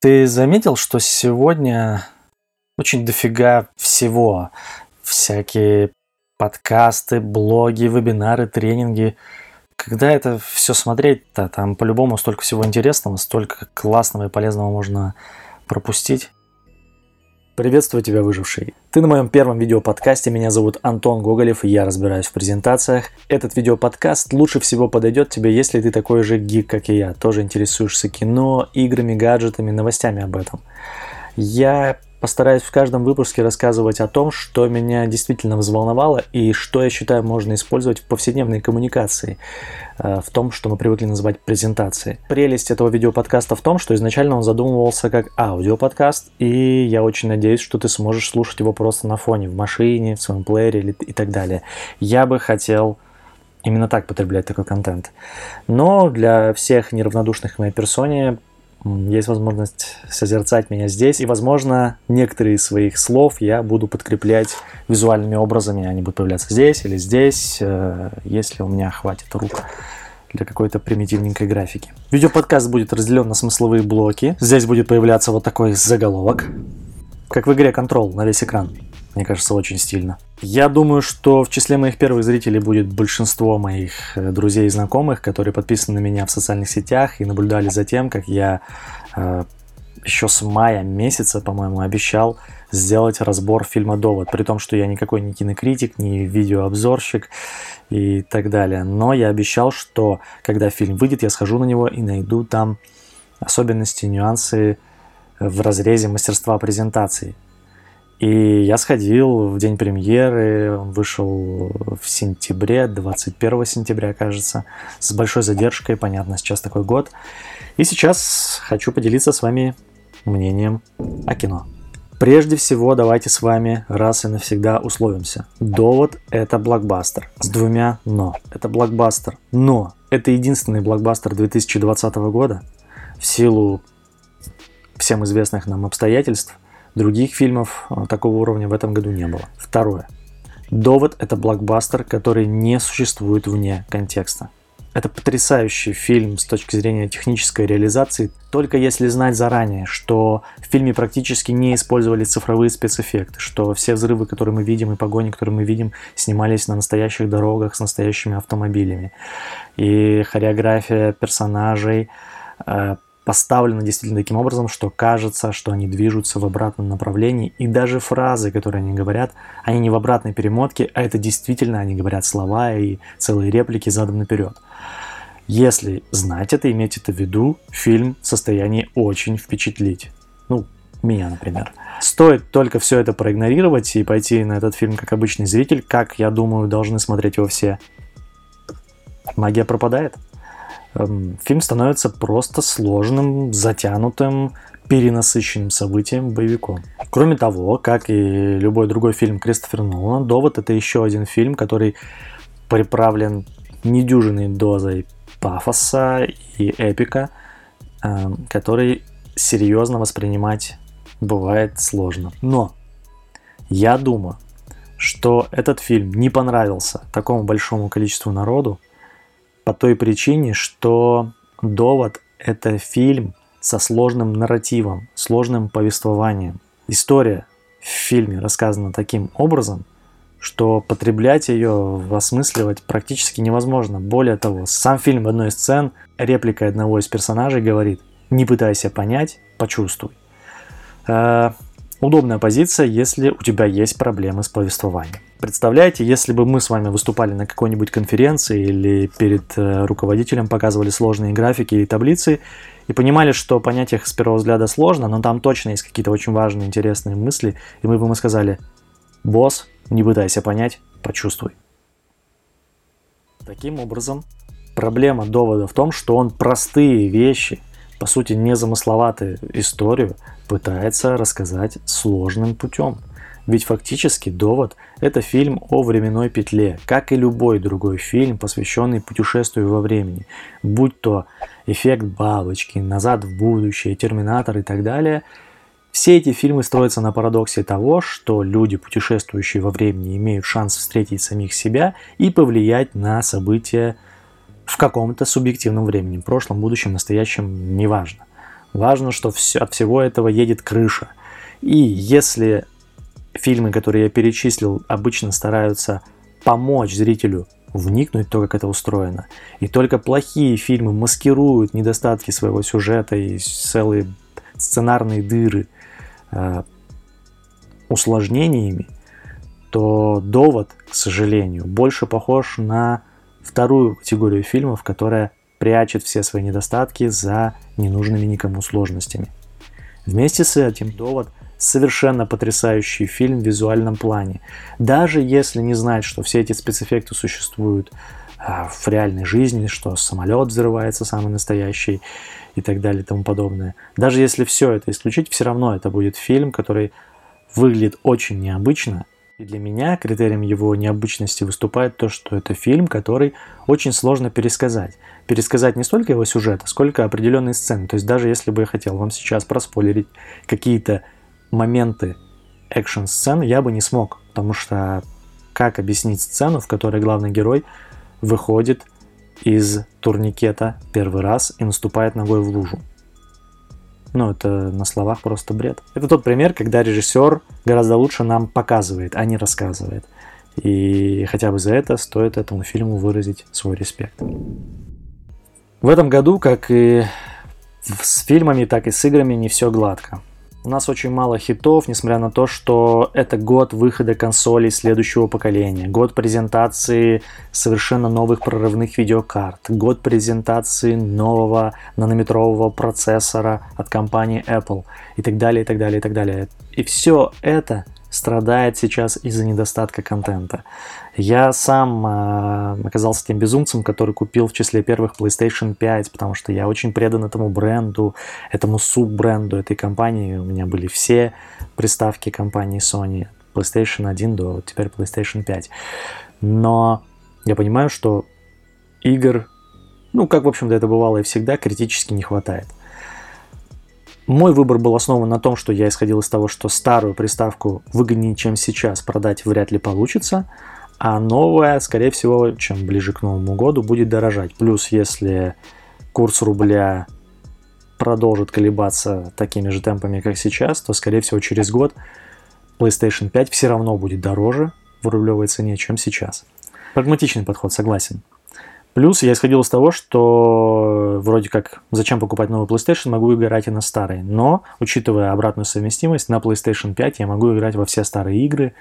Ты заметил, что сегодня очень дофига всего. Всякие подкасты, блоги, вебинары, тренинги. Когда это все смотреть-то, там по-любому столько всего интересного, столько классного и полезного можно пропустить. Приветствую тебя, выживший. Ты на моем первом видеоподкасте. Меня зовут Антон Гоголев, и я разбираюсь в презентациях. Этот видеоподкаст лучше всего подойдет тебе, если ты такой же гик, как и я. Тоже интересуешься кино, играми, гаджетами, новостями об этом. Я Постараюсь в каждом выпуске рассказывать о том, что меня действительно взволновало и что я считаю можно использовать в повседневной коммуникации, э, в том, что мы привыкли называть презентацией. Прелесть этого видеоподкаста в том, что изначально он задумывался как аудиоподкаст, и я очень надеюсь, что ты сможешь слушать его просто на фоне, в машине, в своем плеере и так далее. Я бы хотел именно так потреблять такой контент. Но для всех неравнодушных к моей персоне есть возможность созерцать меня здесь. И, возможно, некоторые из своих слов я буду подкреплять визуальными образами. Они будут появляться здесь или здесь, э, если у меня хватит рук для какой-то примитивненькой графики. Видеоподкаст будет разделен на смысловые блоки. Здесь будет появляться вот такой заголовок, как в игре Control на весь экран. Мне кажется, очень стильно. Я думаю, что в числе моих первых зрителей будет большинство моих э, друзей и знакомых, которые подписаны на меня в социальных сетях и наблюдали за тем, как я э, еще с мая месяца, по-моему, обещал сделать разбор фильма «Довод», при том, что я никакой не кинокритик, не видеообзорщик и так далее. Но я обещал, что когда фильм выйдет, я схожу на него и найду там особенности, нюансы в разрезе мастерства презентации. И я сходил в день премьеры, он вышел в сентябре, 21 сентября, кажется, с большой задержкой, понятно, сейчас такой год. И сейчас хочу поделиться с вами мнением о кино. Прежде всего, давайте с вами раз и навсегда условимся. Довод – это блокбастер. С двумя «но». Это блокбастер. Но это единственный блокбастер 2020 года в силу всем известных нам обстоятельств – Других фильмов э, такого уровня в этом году не было. Второе. Довод – это блокбастер, который не существует вне контекста. Это потрясающий фильм с точки зрения технической реализации, только если знать заранее, что в фильме практически не использовали цифровые спецэффекты, что все взрывы, которые мы видим, и погони, которые мы видим, снимались на настоящих дорогах с настоящими автомобилями. И хореография персонажей, поставлено действительно таким образом, что кажется, что они движутся в обратном направлении, и даже фразы, которые они говорят, они не в обратной перемотке, а это действительно они говорят слова и целые реплики задом наперед. Если знать это, иметь это в виду, фильм в состоянии очень впечатлить. Ну, меня, например. Стоит только все это проигнорировать и пойти на этот фильм как обычный зритель, как, я думаю, должны смотреть его все. Магия пропадает. Эм, фильм становится просто сложным, затянутым, перенасыщенным событием боевиком. Кроме того, как и любой другой фильм Кристофера Нолана, «Довод» — это еще один фильм, который приправлен недюжиной дозой пафоса и эпика, эм, который серьезно воспринимать бывает сложно. Но я думаю, что этот фильм не понравился такому большому количеству народу, по той причине, что «Довод» — это фильм со сложным нарративом, сложным повествованием. История в фильме рассказана таким образом, что потреблять ее, осмысливать практически невозможно. Более того, сам фильм в одной из сцен, реплика одного из персонажей говорит «Не пытайся понять, почувствуй». Удобная позиция, если у тебя есть проблемы с повествованием. Представляете, если бы мы с вами выступали на какой-нибудь конференции или перед э, руководителем показывали сложные графики и таблицы и понимали, что понять их с первого взгляда сложно, но там точно есть какие-то очень важные, интересные мысли, и мы бы ему сказали, босс, не пытайся понять, почувствуй. Таким образом, проблема довода в том, что он простые вещи, по сути незамысловатую историю, пытается рассказать сложным путем – ведь фактически «Довод» — это фильм о временной петле, как и любой другой фильм, посвященный путешествию во времени, будь то «Эффект бабочки», «Назад в будущее», «Терминатор» и так далее. Все эти фильмы строятся на парадоксе того, что люди, путешествующие во времени, имеют шанс встретить самих себя и повлиять на события в каком-то субъективном времени, прошлом, будущем, настоящем, неважно. Важно, что все, от всего этого едет крыша. И если фильмы, которые я перечислил, обычно стараются помочь зрителю вникнуть в то, как это устроено. И только плохие фильмы маскируют недостатки своего сюжета и целые сценарные дыры э, усложнениями, то довод, к сожалению, больше похож на вторую категорию фильмов, которая прячет все свои недостатки за ненужными никому сложностями. Вместе с этим довод совершенно потрясающий фильм в визуальном плане. Даже если не знать, что все эти спецэффекты существуют а, в реальной жизни, что самолет взрывается самый настоящий и так далее и тому подобное. Даже если все это исключить, все равно это будет фильм, который выглядит очень необычно. И для меня критерием его необычности выступает то, что это фильм, который очень сложно пересказать. Пересказать не столько его сюжета, сколько определенные сцены. То есть даже если бы я хотел вам сейчас проспойлерить какие-то моменты экшн-сцен, я бы не смог. Потому что как объяснить сцену, в которой главный герой выходит из турникета первый раз и наступает ногой в лужу. Ну, это на словах просто бред. Это тот пример, когда режиссер гораздо лучше нам показывает, а не рассказывает. И хотя бы за это стоит этому фильму выразить свой респект. В этом году, как и с фильмами, так и с играми, не все гладко. У нас очень мало хитов, несмотря на то, что это год выхода консолей следующего поколения, год презентации совершенно новых прорывных видеокарт, год презентации нового нанометрового процессора от компании Apple и так далее, и так далее, и так далее. И все это страдает сейчас из-за недостатка контента. Я сам э, оказался тем безумцем, который купил в числе первых PlayStation 5, потому что я очень предан этому бренду, этому суббренду этой компании. У меня были все приставки компании Sony, PlayStation 1 до теперь PlayStation 5. Но я понимаю, что игр, ну, как, в общем-то, это бывало и всегда, критически не хватает. Мой выбор был основан на том, что я исходил из того, что старую приставку выгоднее, чем сейчас, продать вряд ли получится, а новая, скорее всего, чем ближе к Новому году, будет дорожать. Плюс, если курс рубля продолжит колебаться такими же темпами, как сейчас, то, скорее всего, через год PlayStation 5 все равно будет дороже в рублевой цене, чем сейчас. Прагматичный подход, согласен. Плюс я исходил из того, что вроде как зачем покупать новый PlayStation, могу играть и на старый. Но, учитывая обратную совместимость, на PlayStation 5 я могу играть во все старые игры.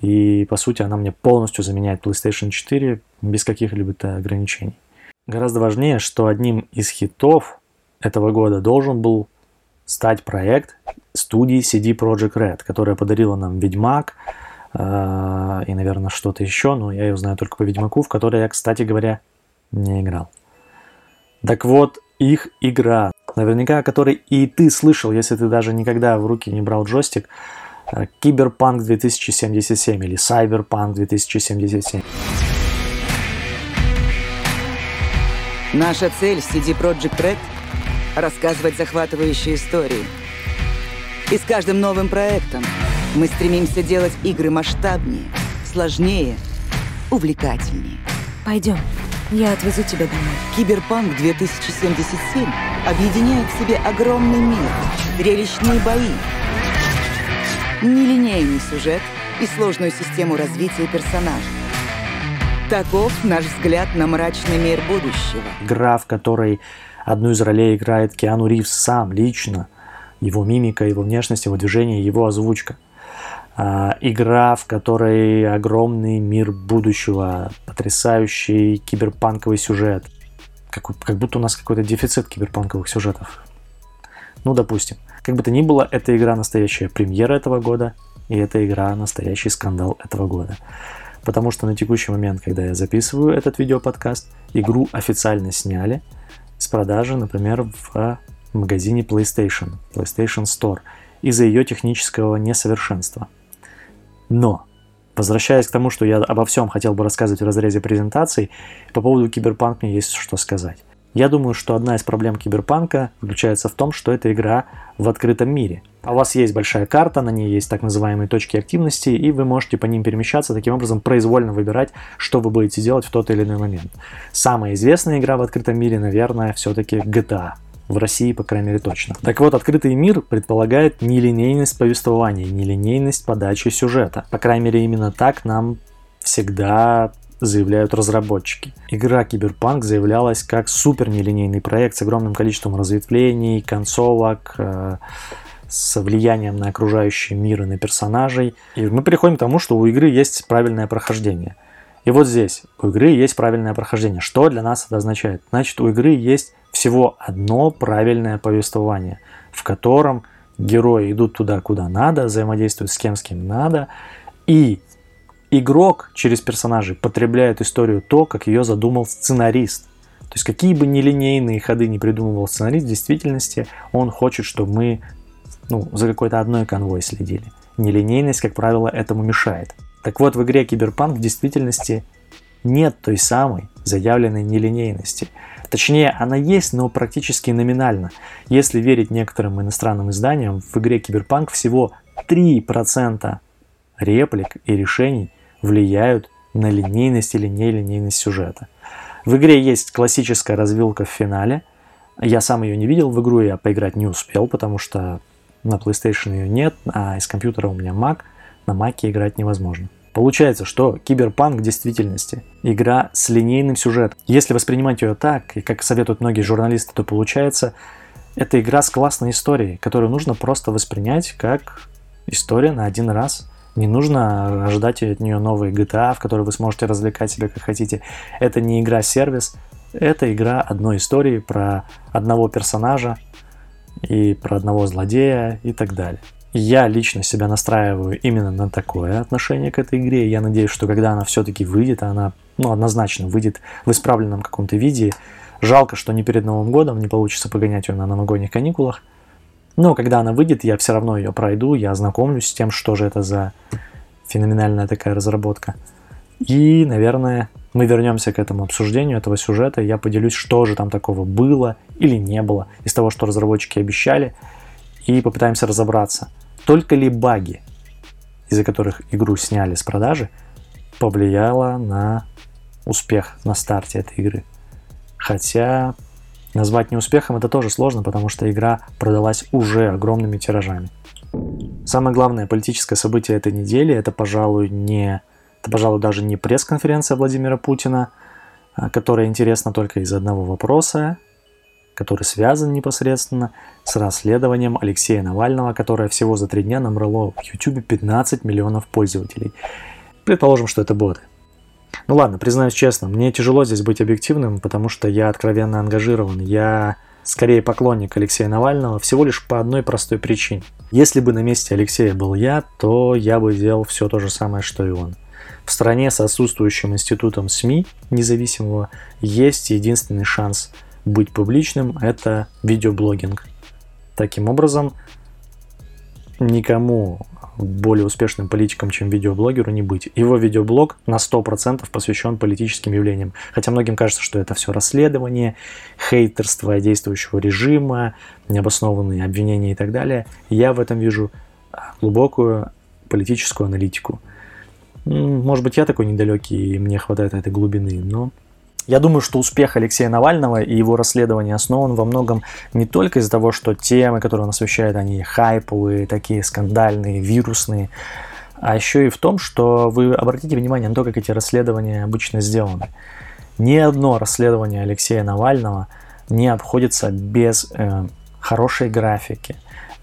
И, по сути, она мне полностью заменяет PlayStation 4 без каких-либо ограничений. Гораздо важнее, что одним из хитов этого года должен был стать проект студии CD Projekt Red, которая подарила нам Ведьмак э, и, наверное, что-то еще, но я ее знаю только по Ведьмаку, в которой я, кстати говоря, не играл. Так вот, их игра, наверняка о которой и ты слышал, если ты даже никогда в руки не брал джойстик, Киберпанк 2077 или Cyberpunk 2077. Наша цель CD Projekt Red — рассказывать захватывающие истории. И с каждым новым проектом мы стремимся делать игры масштабнее, сложнее, увлекательнее. Пойдем. Я отвезу тебя домой. Киберпанк 2077 объединяет в себе огромный мир, зрелищные бои, нелинейный сюжет и сложную систему развития персонажей. Таков наш взгляд на мрачный мир будущего. Игра, в которой одну из ролей играет Киану Ривз сам, лично. Его мимика, его внешность, его движение, его озвучка – а, игра, в которой огромный мир будущего, потрясающий киберпанковый сюжет. Как, как будто у нас какой-то дефицит киберпанковых сюжетов. Ну, допустим. Как бы то ни было, эта игра настоящая премьера этого года, и эта игра настоящий скандал этого года. Потому что на текущий момент, когда я записываю этот видеоподкаст, игру официально сняли с продажи, например, в магазине PlayStation, PlayStation Store, из-за ее технического несовершенства – но, возвращаясь к тому, что я обо всем хотел бы рассказывать в разрезе презентаций, по поводу киберпанк мне есть что сказать. Я думаю, что одна из проблем киберпанка заключается в том, что это игра в открытом мире. А у вас есть большая карта, на ней есть так называемые точки активности, и вы можете по ним перемещаться, таким образом произвольно выбирать, что вы будете делать в тот или иной момент. Самая известная игра в открытом мире, наверное, все-таки GTA. В России, по крайней мере, точно. Так вот, открытый мир предполагает нелинейность повествования, нелинейность подачи сюжета. По крайней мере, именно так нам всегда заявляют разработчики. Игра Киберпанк заявлялась как супер нелинейный проект с огромным количеством разветвлений, концовок, э, с влиянием на окружающий мир и на персонажей. И мы переходим к тому, что у игры есть правильное прохождение. И вот здесь у игры есть правильное прохождение. Что для нас это означает? Значит, у игры есть всего одно правильное повествование, в котором герои идут туда, куда надо, взаимодействуют с кем, с кем надо, и игрок через персонажей потребляет историю то, как ее задумал сценарист. То есть какие бы нелинейные ходы не придумывал сценарист, в действительности он хочет, чтобы мы ну, за какой-то одной конвой следили. Нелинейность, как правило, этому мешает. Так вот, в игре Киберпанк в действительности нет той самой заявленной нелинейности. Точнее, она есть, но практически номинально. Если верить некоторым иностранным изданиям, в игре Киберпанк всего 3% реплик и решений влияют на линейность или нелинейность сюжета. В игре есть классическая развилка в финале. Я сам ее не видел в игру, я поиграть не успел, потому что на PlayStation ее нет, а из компьютера у меня Mac, на Mac играть невозможно. Получается, что Киберпанк в действительности игра с линейным сюжетом. Если воспринимать ее так, и как советуют многие журналисты, то получается, это игра с классной историей, которую нужно просто воспринять как история на один раз. Не нужно ожидать от нее новые GTA, в которой вы сможете развлекать себя как хотите. Это не игра-сервис, это игра одной истории про одного персонажа и про одного злодея и так далее. Я лично себя настраиваю именно на такое отношение к этой игре. Я надеюсь, что когда она все-таки выйдет, она ну, однозначно выйдет в исправленном каком-то виде. Жалко, что не перед Новым годом не получится погонять ее на новогодних каникулах. Но когда она выйдет, я все равно ее пройду, я ознакомлюсь с тем, что же это за феноменальная такая разработка. И, наверное, мы вернемся к этому обсуждению этого сюжета. Я поделюсь, что же там такого было или не было из того, что разработчики обещали – и попытаемся разобраться, только ли баги, из-за которых игру сняли с продажи, повлияло на успех на старте этой игры. Хотя назвать неуспехом это тоже сложно, потому что игра продалась уже огромными тиражами. Самое главное политическое событие этой недели это, пожалуй, не это, пожалуй, даже не пресс-конференция Владимира Путина, а, которая интересна только из одного вопроса, который связан непосредственно с расследованием Алексея Навального, которое всего за три дня набрало в YouTube 15 миллионов пользователей. Предположим, что это боты. Ну ладно, признаюсь честно, мне тяжело здесь быть объективным, потому что я откровенно ангажирован. Я скорее поклонник Алексея Навального всего лишь по одной простой причине. Если бы на месте Алексея был я, то я бы делал все то же самое, что и он. В стране с отсутствующим институтом СМИ независимого есть единственный шанс – быть публичным – это видеоблогинг. Таким образом, никому более успешным политиком, чем видеоблогеру, не быть. Его видеоблог на 100% посвящен политическим явлениям. Хотя многим кажется, что это все расследование, хейтерство действующего режима, необоснованные обвинения и так далее. Я в этом вижу глубокую политическую аналитику. Может быть, я такой недалекий, и мне хватает этой глубины, но я думаю, что успех Алексея Навального и его расследование основан во многом не только из-за того, что темы, которые он освещает, они хайповые, такие скандальные, вирусные, а еще и в том, что вы обратите внимание на то, как эти расследования обычно сделаны. Ни одно расследование Алексея Навального не обходится без э, хорошей графики,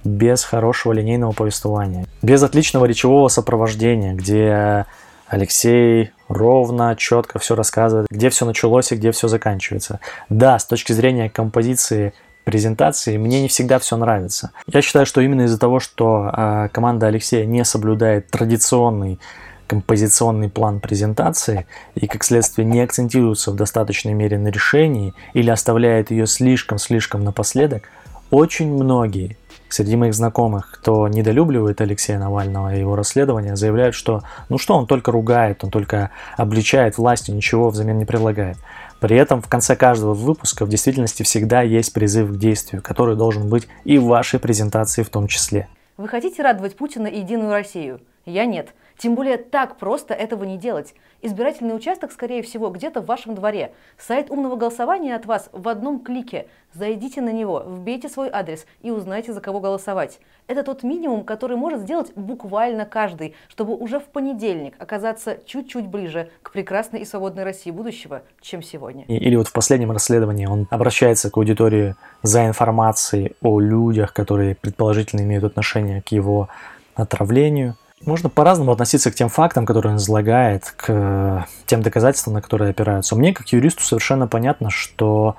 без хорошего линейного повествования, без отличного речевого сопровождения, где Алексей ровно, четко все рассказывает, где все началось и где все заканчивается. Да, с точки зрения композиции презентации мне не всегда все нравится. Я считаю, что именно из-за того, что э, команда Алексея не соблюдает традиционный композиционный план презентации и, как следствие, не акцентируется в достаточной мере на решении или оставляет ее слишком-слишком напоследок, очень многие среди моих знакомых, кто недолюбливает Алексея Навального и его расследования, заявляют, что ну что, он только ругает, он только обличает властью, ничего взамен не предлагает. При этом в конце каждого выпуска в действительности всегда есть призыв к действию, который должен быть и в вашей презентации в том числе. Вы хотите радовать Путина и Единую Россию? Я нет. Тем более так просто этого не делать. Избирательный участок, скорее всего, где-то в вашем дворе. Сайт умного голосования от вас в одном клике. Зайдите на него, вбейте свой адрес и узнайте, за кого голосовать. Это тот минимум, который может сделать буквально каждый, чтобы уже в понедельник оказаться чуть-чуть ближе к прекрасной и свободной России будущего, чем сегодня. Или вот в последнем расследовании он обращается к аудитории за информацией о людях, которые предположительно имеют отношение к его отравлению. Можно по-разному относиться к тем фактам, которые он излагает, к тем доказательствам, на которые опираются. Мне, как юристу, совершенно понятно, что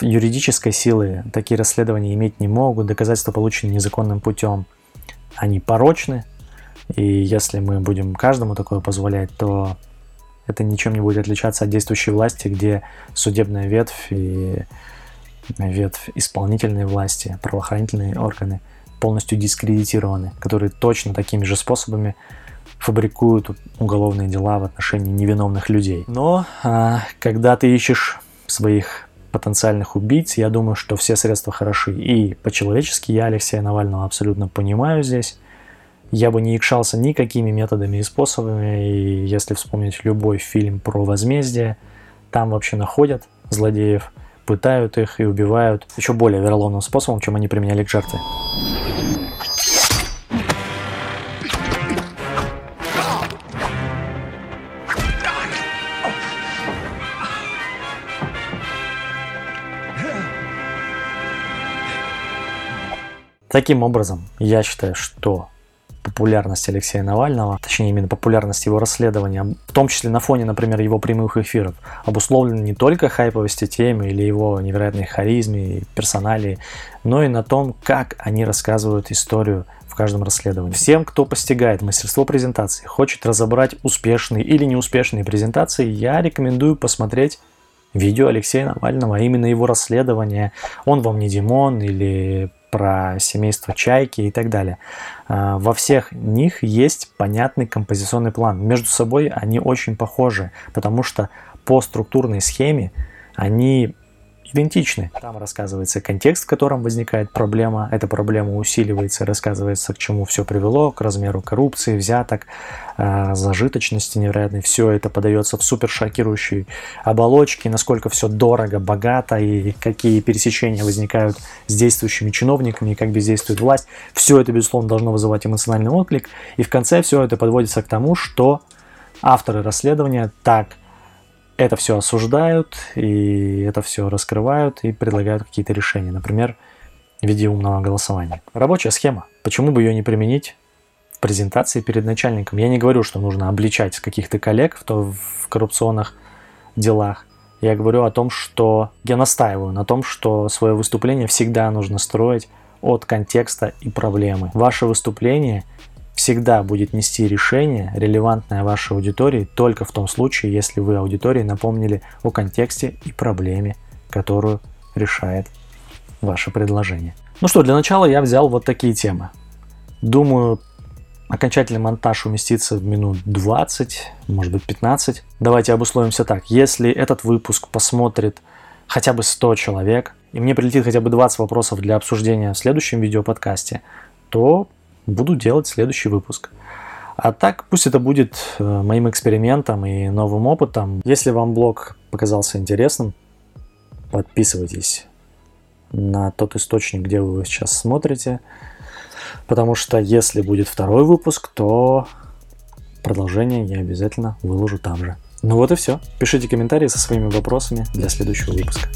юридической силы такие расследования иметь не могут, доказательства получены незаконным путем. Они порочны, и если мы будем каждому такое позволять, то это ничем не будет отличаться от действующей власти, где судебная ветвь и ветвь исполнительной власти, правоохранительные органы полностью дискредитированы, которые точно такими же способами фабрикуют уголовные дела в отношении невиновных людей. Но а, когда ты ищешь своих потенциальных убийц, я думаю, что все средства хороши. И по-человечески я Алексея Навального абсолютно понимаю здесь. Я бы не икшался никакими методами и способами. И если вспомнить любой фильм про возмездие, там вообще находят злодеев, пытают их и убивают еще более вероломным способом, чем они применяли к жертве. Таким образом, я считаю, что популярность Алексея Навального, точнее именно популярность его расследования, в том числе на фоне, например, его прямых эфиров, обусловлена не только хайповости темы или его невероятной харизме и персоналии, но и на том, как они рассказывают историю в каждом расследовании. Всем, кто постигает мастерство презентации, хочет разобрать успешные или неуспешные презентации, я рекомендую посмотреть видео Алексея Навального, а именно его расследование «Он вам не Димон» или про семейство чайки и так далее. А, во всех них есть понятный композиционный план. Между собой они очень похожи, потому что по структурной схеме они идентичны. Там рассказывается контекст, в котором возникает проблема. Эта проблема усиливается, рассказывается, к чему все привело, к размеру коррупции, взяток, э, зажиточности невероятной. Все это подается в супер шокирующей оболочке, насколько все дорого, богато и какие пересечения возникают с действующими чиновниками и как бездействует власть. Все это, безусловно, должно вызывать эмоциональный отклик. И в конце все это подводится к тому, что авторы расследования так – это все осуждают, и это все раскрывают и предлагают какие-то решения. Например, в виде умного голосования. Рабочая схема. Почему бы ее не применить в презентации перед начальником? Я не говорю, что нужно обличать каких-то коллег в, то, в коррупционных делах. Я говорю о том, что я настаиваю на том, что свое выступление всегда нужно строить от контекста и проблемы. Ваше выступление всегда будет нести решение, релевантное вашей аудитории, только в том случае, если вы аудитории напомнили о контексте и проблеме, которую решает ваше предложение. Ну что, для начала я взял вот такие темы. Думаю, окончательный монтаж уместится в минут 20, может быть 15. Давайте обусловимся так. Если этот выпуск посмотрит хотя бы 100 человек, и мне прилетит хотя бы 20 вопросов для обсуждения в следующем видеоподкасте, то буду делать следующий выпуск. А так, пусть это будет э, моим экспериментом и новым опытом. Если вам блог показался интересным, подписывайтесь на тот источник, где вы сейчас смотрите. Потому что если будет второй выпуск, то продолжение я обязательно выложу там же. Ну вот и все. Пишите комментарии со своими вопросами для следующего выпуска.